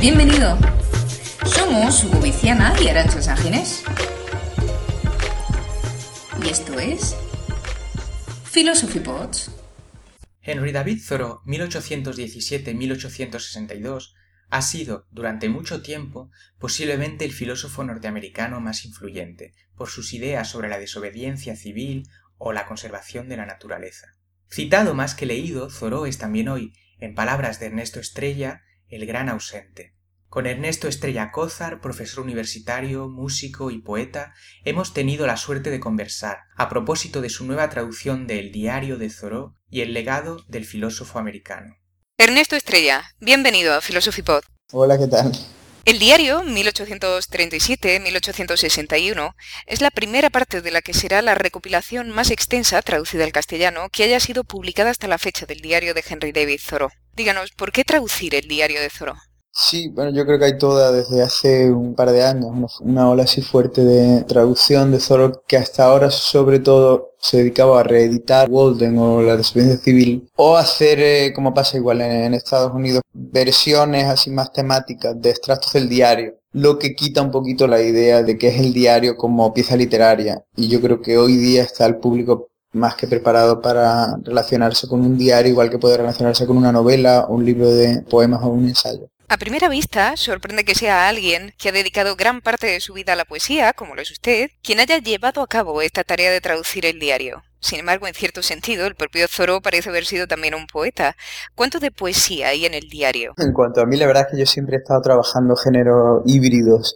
Bienvenido. Somos Hugo Viciana y Arancha Ságenes. Y esto es Philosophy Pods. Henry David Thoreau, 1817-1862, ha sido, durante mucho tiempo, posiblemente el filósofo norteamericano más influyente, por sus ideas sobre la desobediencia civil o la conservación de la naturaleza. Citado más que leído, Thoreau es también hoy, en palabras de Ernesto Estrella, el gran ausente. Con Ernesto Estrella Cózar, profesor universitario, músico y poeta, hemos tenido la suerte de conversar a propósito de su nueva traducción de El diario de Thoreau y el legado del filósofo americano. Ernesto Estrella, bienvenido a Philosophy Pod. Hola, ¿qué tal? El diario 1837-1861 es la primera parte de la que será la recopilación más extensa traducida al castellano que haya sido publicada hasta la fecha del diario de Henry David Thoreau. Díganos, ¿por qué traducir el diario de Thoreau? Sí, bueno, yo creo que hay toda desde hace un par de años una, ola así fuerte de traducción de Thoreau que hasta ahora sobre todo se dedicaba a reeditar Walden o la desobediencia civil o hacer, eh, como pasa igual en, Estados Unidos, versiones así más temáticas de extractos del diario, lo que quita un poquito la idea de que es el diario como pieza literaria y yo creo que hoy día está el público más que preparado para relacionarse con un diario igual que puede relacionarse con una novela, un libro de poemas o un ensayo. A primera vista, sorprende que sea alguien que ha dedicado gran parte de su vida a la poesía, como lo es usted, quien haya llevado a cabo esta tarea de traducir el diario. Sin embargo, en cierto sentido, el propio Thoreau parece haber sido también un poeta. ¿Cuánto de poesía hay en el diario? En cuanto a mí, la verdad es que yo siempre he estado trabajando géneros híbridos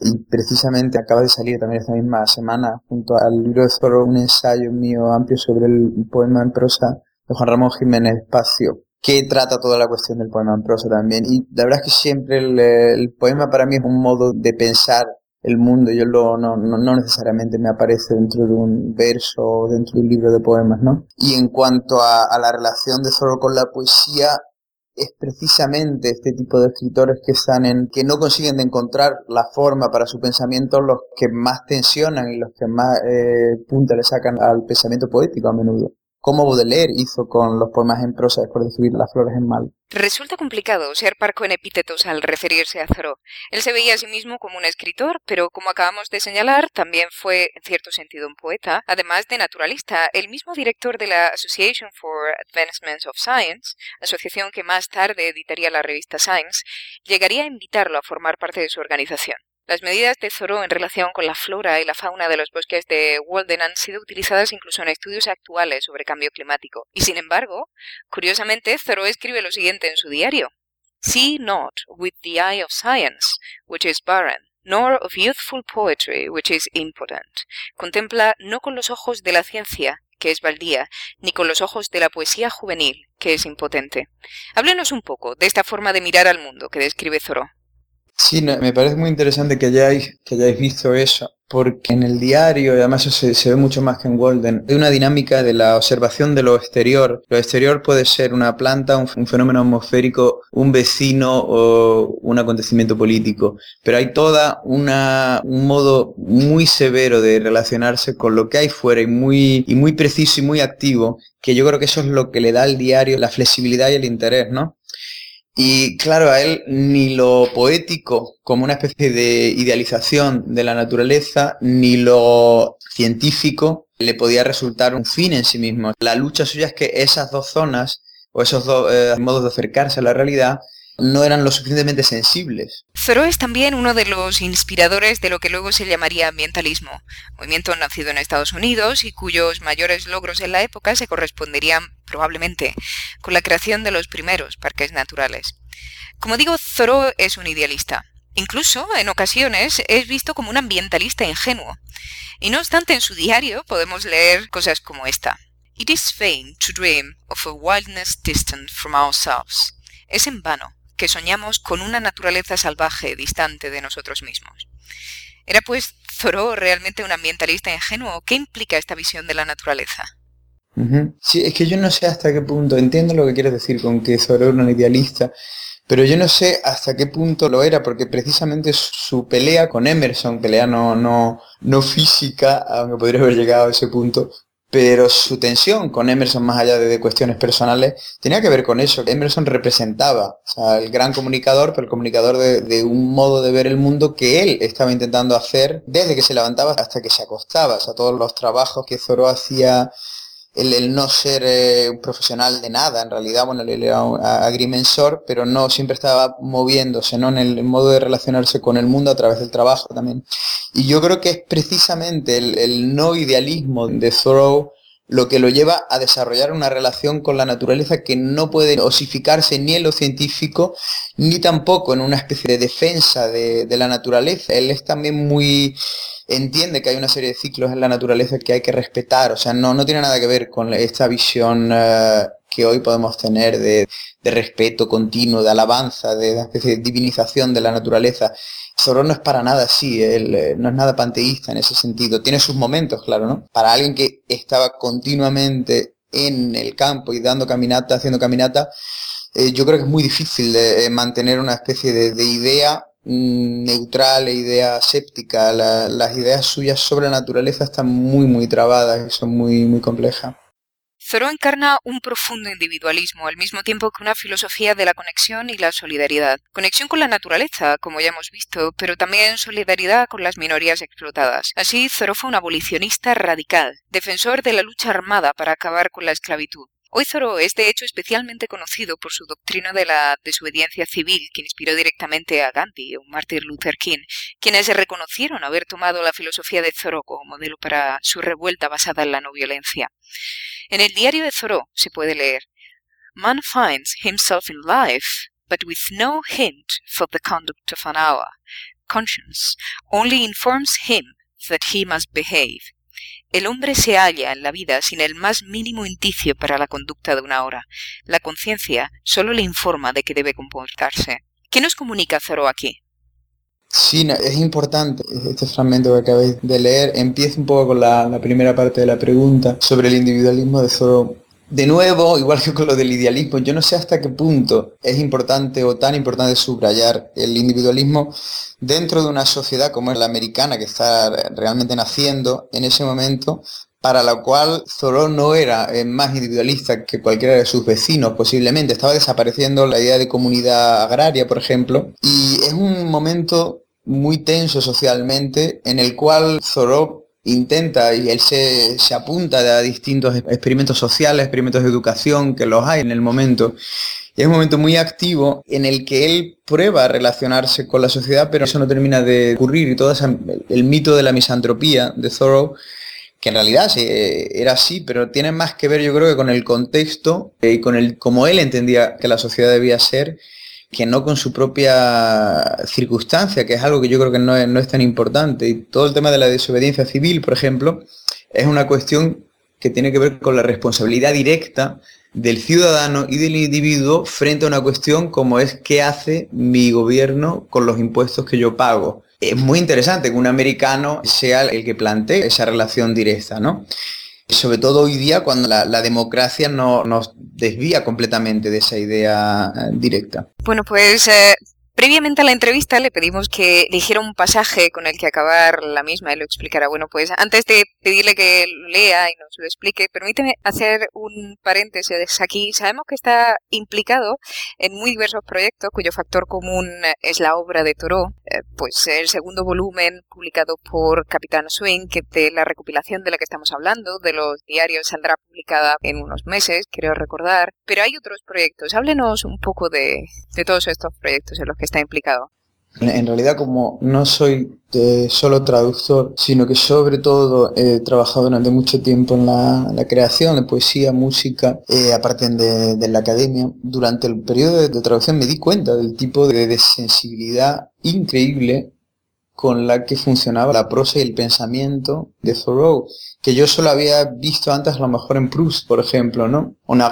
y precisamente acaba de salir también esta misma semana, junto al libro de Thoreau, un ensayo mío amplio sobre el poema en prosa de Juan Ramón Jiménez Espacio, que trata toda la cuestión del poema en prosa también. Y la verdad es que siempre el, poema para mí es un modo de pensar el mundo. Yo lo, no, no, necesariamente me aparece dentro de un verso o dentro de un libro de poemas, ¿no? Y en cuanto a, la relación de Thoreau con la poesía, es precisamente este tipo de escritores que están en, que no consiguen encontrar la forma para su pensamiento los que más tensionan y los que más eh, punta le sacan al pensamiento poético a menudo cómo Baudelaire hizo con los poemas en prosa después de Las flores en mal. Resulta complicado ser parco en epítetos al referirse a Thoreau. Él se veía a sí mismo como un escritor, pero como acabamos de señalar, también fue en cierto sentido un poeta, además de naturalista. El mismo director de la Association for Advancement of Science, asociación que más tarde editaría la revista Science, llegaría a invitarlo a formar parte de su organización. Las medidas de Thoreau en relación con la flora y la fauna de los bosques de Walden han sido utilizadas incluso en estudios actuales sobre cambio climático. Y sin embargo, curiosamente, Thoreau escribe lo siguiente en su diario. See not with the eye of science, which is barren, nor of youthful poetry, which is impotent. Contempla no con los ojos de la ciencia, que es baldía, ni con los ojos de la poesía juvenil, que es impotente. Háblenos un poco de esta forma de mirar al mundo que describe Thoreau. Sí, me parece muy interesante que hayáis, que hayáis visto eso, porque en el diario, y además se, se, ve mucho más que en Walden, hay una dinámica de la observación de lo exterior. Lo exterior puede ser una planta, un, fenómeno atmosférico, un vecino o un acontecimiento político, pero hay toda una, un modo muy severo de relacionarse con lo que hay fuera y muy, y muy preciso y muy activo, que yo creo que eso es lo que le da al diario la flexibilidad y el interés, ¿no? Y claro, a él ni lo poético como una especie de idealización de la naturaleza, ni lo científico le podía resultar un fin en sí mismo. La lucha suya es que esas dos zonas o esos dos eh, modos de acercarse a la realidad no eran lo suficientemente sensibles. Thoreau es también uno de los inspiradores de lo que luego se llamaría ambientalismo, movimiento nacido en Estados Unidos y cuyos mayores logros en la época se corresponderían probablemente con la creación de los primeros parques naturales. Como digo, Thoreau es un idealista. Incluso, en ocasiones, es visto como un ambientalista ingenuo. Y no obstante, en su diario podemos leer cosas como esta. It is vain to dream of a wildness distant from ourselves. Es en vano que soñamos con una naturaleza salvaje distante de nosotros mismos. ¿Era pues Thoreau realmente un ambientalista ingenuo? ¿Qué implica esta visión de la naturaleza? Sí, es que yo no sé hasta qué punto, entiendo lo que quieres decir con que Thoreau era un idealista, pero yo no sé hasta qué punto lo era, porque precisamente su pelea con Emerson, pelea no, no, no física, aunque podría haber llegado a ese punto, pero su tensión con Emerson, más allá de, cuestiones personales, tenía que ver con eso. Emerson representaba o sea, el gran comunicador, pero el comunicador de, de, un modo de ver el mundo que él estaba intentando hacer desde que se levantaba hasta que se acostaba. O sea, todos los trabajos que Zoro hacía el, no ser eh, un profesional de nada, en realidad, bueno, él era un agrimensor, pero no siempre estaba moviéndose, ¿no? En el, modo de relacionarse con el mundo a través del trabajo también. Y yo creo que es precisamente el, no idealismo de Thoreau lo que lo lleva a desarrollar una relación con la naturaleza que no puede osificarse ni en lo científico, ni tampoco en una especie de defensa de, la naturaleza. Él es también muy entiende que hay una serie de ciclos en la naturaleza que hay que respetar, o sea, no, no tiene nada que ver con esta visión eh, que hoy podemos tener de, respeto continuo, de alabanza, de una especie de divinización de la naturaleza. Thoreau no es para nada así, eh, no es nada panteísta en ese sentido. Tiene sus momentos, claro, ¿no? Para alguien que estaba continuamente en el campo y dando caminata, haciendo caminata, eh, yo creo que es muy difícil de, mantener una especie de, de idea Mm, neutral e idea séptica. las ideas suyas sobre la naturaleza están muy, muy trabadas y son muy, muy complejas. Thoreau encarna un profundo individualismo al mismo tiempo que una filosofía de la conexión y la solidaridad. Conexión con la naturaleza, como ya hemos visto, pero también solidaridad con las minorías explotadas. Así, Thoreau fue un abolicionista radical, defensor de la lucha armada para acabar con la esclavitud. Thoreau es de hecho especialmente conocido por su doctrina de la desobediencia civil que inspiró directamente a Gandhi o Martin Luther King, quienes reconocieron haber tomado la filosofía de Thoreau como modelo para su revuelta basada en la no violencia. En el diario de Thoreau se puede leer Man finds himself in life, but with no hint for the conduct of an hour. Conscience only informs him that he must behave. El hombre se halla en la vida sin el más mínimo indicio para la conducta de una hora. La conciencia solo le informa de que debe comportarse. ¿Qué nos comunica Zoro aquí? Sí, es importante este fragmento que acabáis de leer. Empieza un poco con la, la primera parte de la pregunta sobre el individualismo de Zoro de nuevo, igual que con lo del idealismo, yo no sé hasta qué punto es importante o tan importante subrayar el individualismo dentro de una sociedad como es la americana que está realmente naciendo en ese momento, para la cual Thoreau no era eh, más individualista que cualquiera de sus vecinos, posiblemente. Estaba desapareciendo la idea de comunidad agraria, por ejemplo, y es un momento muy tenso socialmente en el cual Thoreau intenta y él se, apunta a distintos experimentos sociales, experimentos de educación que los hay en el momento. Y es un momento muy activo en el que él prueba a relacionarse con la sociedad, pero eso no termina de ocurrir. Y todo el mito de la misantropía de Thoreau, que en realidad era así, pero tiene más que ver yo creo que con el contexto y con el cómo él entendía que la sociedad debía ser que no con su propia circunstancia, que es algo que yo creo que no es, tan importante. Y todo el tema de la desobediencia civil, por ejemplo, es una cuestión que tiene que ver con la responsabilidad directa del ciudadano y del individuo frente a una cuestión como es qué hace mi gobierno con los impuestos que yo pago. Es muy interesante que un americano sea el que plantee esa relación directa, ¿no? Sobre todo hoy día cuando la, democracia no, nos desvía completamente de esa idea eh, directa. Bueno, pues eh, Previamente a la entrevista le pedimos que dijera un pasaje con el que acabar la misma y lo explicara. Bueno, pues antes de pedirle que lo lea y nos lo explique, permíteme hacer un paréntesis aquí. Sabemos que está implicado en muy diversos proyectos cuyo factor común es la obra de Toro. Eh, pues el segundo volumen publicado por Capitán Swing, que de la recopilación de la que estamos hablando, de los diarios, saldrá publicada en unos meses, creo recordar. Pero hay otros proyectos. Háblenos un poco de, de todos estos proyectos en los que está implicado? En realidad, como no soy eh, solo traductor, sino que sobre todo he trabajado durante mucho tiempo en la, creación de poesía, música, eh, aparte de, la academia, durante el periodo de, traducción me di cuenta del tipo de desensibilidad increíble con la que funcionaba la prosa y el pensamiento de Thoreau, que yo solo había visto antes a lo mejor en Proust, por ejemplo, ¿no? O en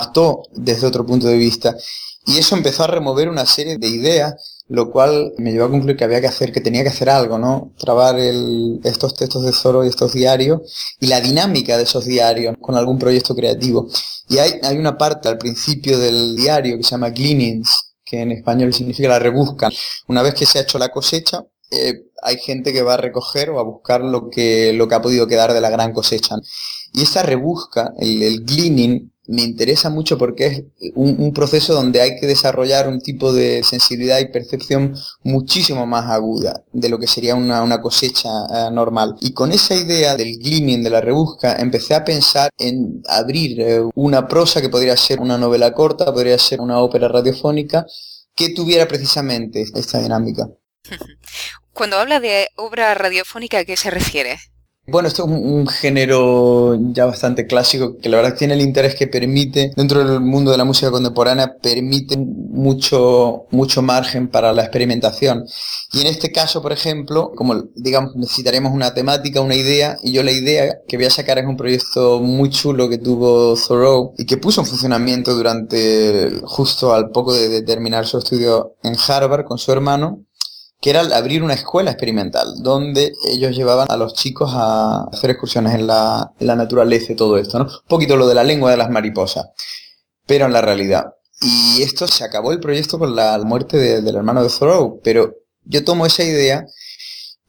desde otro punto de vista. Y eso empezó a remover una serie de ideas lo cual me llevó a concluir que había que hacer, que tenía que hacer algo, ¿no? Trabar estos textos de Zoro y estos diarios y la dinámica de esos diarios con algún proyecto creativo. Y hay, hay una parte al principio del diario que se llama Gleanings, que en español significa la rebusca. Una vez que se ha hecho la cosecha, eh, hay gente que va a recoger o a buscar lo que, lo que ha podido quedar de la gran cosecha. Y esa rebusca, el, el gleaning, me interesa mucho porque es un, proceso donde hay que desarrollar un tipo de sensibilidad y percepción muchísimo más aguda de lo que sería una, cosecha eh, normal. Y con esa idea del gleaning, de la rebusca, empecé a pensar en abrir eh, una prosa que podría ser una novela corta, podría ser una ópera radiofónica, que tuviera precisamente esta dinámica. Cuando habla de obra radiofónica, ¿a qué se refiere? Bueno, esto es un, género ya bastante clásico que la verdad tiene el interés que permite, dentro del mundo de la música contemporánea, permite mucho, mucho margen para la experimentación. Y en este caso, por ejemplo, como digamos, necesitaremos una temática, una idea, y yo la idea que voy a sacar es un proyecto muy chulo que tuvo Thoreau y que puso en funcionamiento durante, justo al poco de terminar su estudio en Harvard con su hermano, que era abrir una escuela experimental, donde ellos llevaban a los chicos a hacer excursiones en la, naturaleza y todo esto, ¿no? Un poquito lo de la lengua de las mariposas, pero en la realidad. Y esto se acabó el proyecto con la muerte del hermano de Thoreau, pero yo tomo esa idea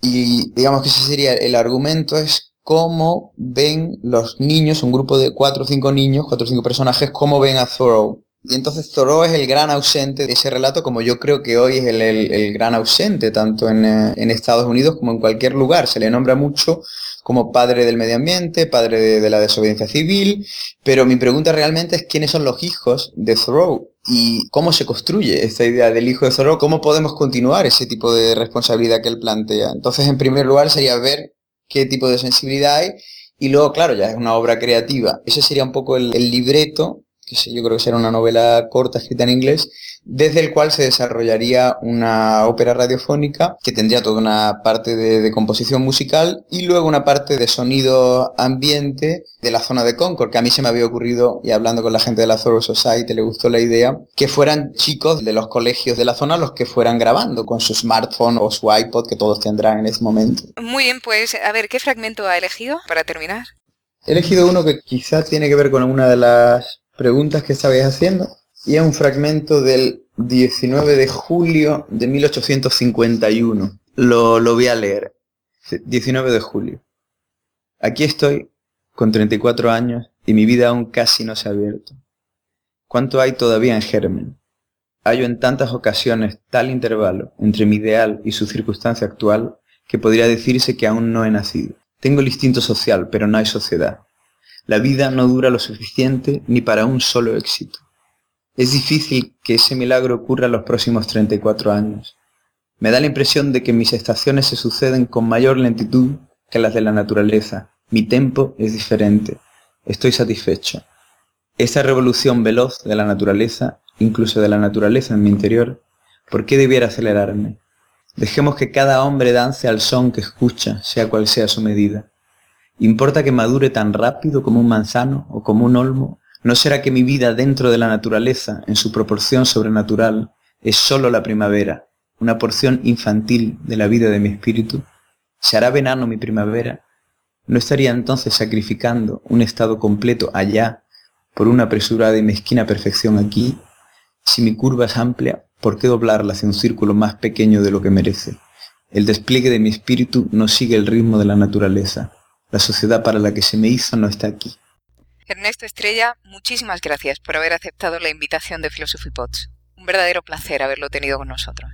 y digamos que ese sería el argumento es cómo ven los niños, un grupo de cuatro o cinco niños, cuatro o cinco personajes, cómo ven a Thoreau. Y entonces Thoreau es el gran ausente de ese relato, como yo creo que hoy es el, gran ausente, tanto eh, en, Estados Unidos como en cualquier lugar. Se le nombra mucho como padre del medio ambiente, padre de, la desobediencia civil, pero mi pregunta realmente es quiénes son los hijos de Thoreau y cómo se construye esta idea del hijo de Thoreau, cómo podemos continuar ese tipo de responsabilidad que él plantea. Entonces, en primer lugar, sería ver qué tipo de sensibilidad hay y luego, claro, ya es una obra creativa. Ese sería un poco el libreto que sé, yo creo que será una novela corta escrita en inglés, desde el cual se desarrollaría una ópera radiofónica que tendría toda una parte de, composición musical y luego una parte de sonido ambiente de la zona de Concord, que a mí se me había ocurrido, y hablando con la gente de la Thorough Society, le gustó la idea, que fueran chicos de los colegios de la zona los que fueran grabando con su smartphone o su iPod que todos tendrán en ese momento. Muy bien, pues a ver, ¿qué fragmento ha elegido para terminar? He elegido uno que quizás tiene que ver con una de las preguntas que estabais haciendo. Y es un fragmento del 19 de julio de 1851. Lo, lo voy a leer. 19 de julio. Aquí estoy, con 34 años, y mi vida aún casi no se ha abierto. ¿Cuánto hay todavía en germen? Hallo en tantas ocasiones tal intervalo entre mi ideal y su circunstancia actual que podría decirse que aún no he nacido. Tengo el instinto social, pero no hay sociedad. La vida no dura lo suficiente ni para un solo éxito. Es difícil que ese milagro ocurra en los próximos 34 años. Me da la impresión de que mis estaciones se suceden con mayor lentitud que las de la naturaleza. Mi tempo es diferente. Estoy satisfecho. Esa revolución veloz de la naturaleza, incluso de la naturaleza en mi interior, ¿por qué debiera acelerarme? Dejemos que cada hombre dance al son que escucha, sea cual sea su medida. ¿Importa que madure tan rápido como un manzano o como un olmo? ¿No será que mi vida dentro de la naturaleza, en su proporción sobrenatural, es sólo la primavera, una porción infantil de la vida de mi espíritu? ¿Se hará venano mi primavera? ¿No estaría entonces sacrificando un estado completo allá por una apresurada y mezquina perfección aquí? Si mi curva es amplia, ¿por qué doblarla hacia un círculo más pequeño de lo que merece? El despliegue de mi espíritu no sigue el ritmo de la naturaleza. La sociedad para la que se me hizo no está aquí. Ernesto Estrella, muchísimas gracias por haber aceptado la invitación de Philosophy Pots. Un verdadero placer haberlo tenido con nosotros.